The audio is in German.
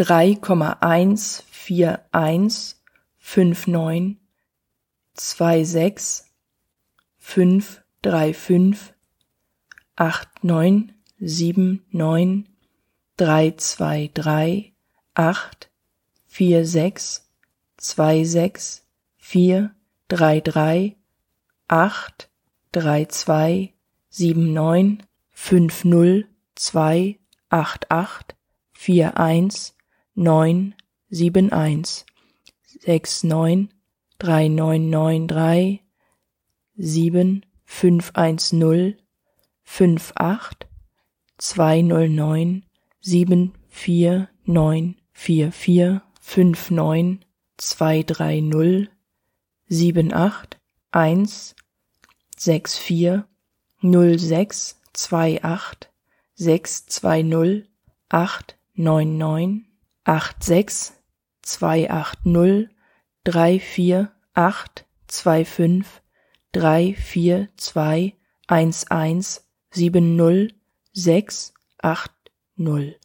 drei Komma eins vier eins fünf neun zwei sechs fünf drei fünf acht neun sieben neun sieben eins. sechs neun drei neun neun drei sieben fünf eins null fünf acht zwei null neun sieben vier neun vier vier fünf neun zwei drei null sieben acht eins sechs vier null sechs zwei acht sechs zwei null acht neun neun 86 280 34825 25 342 11 680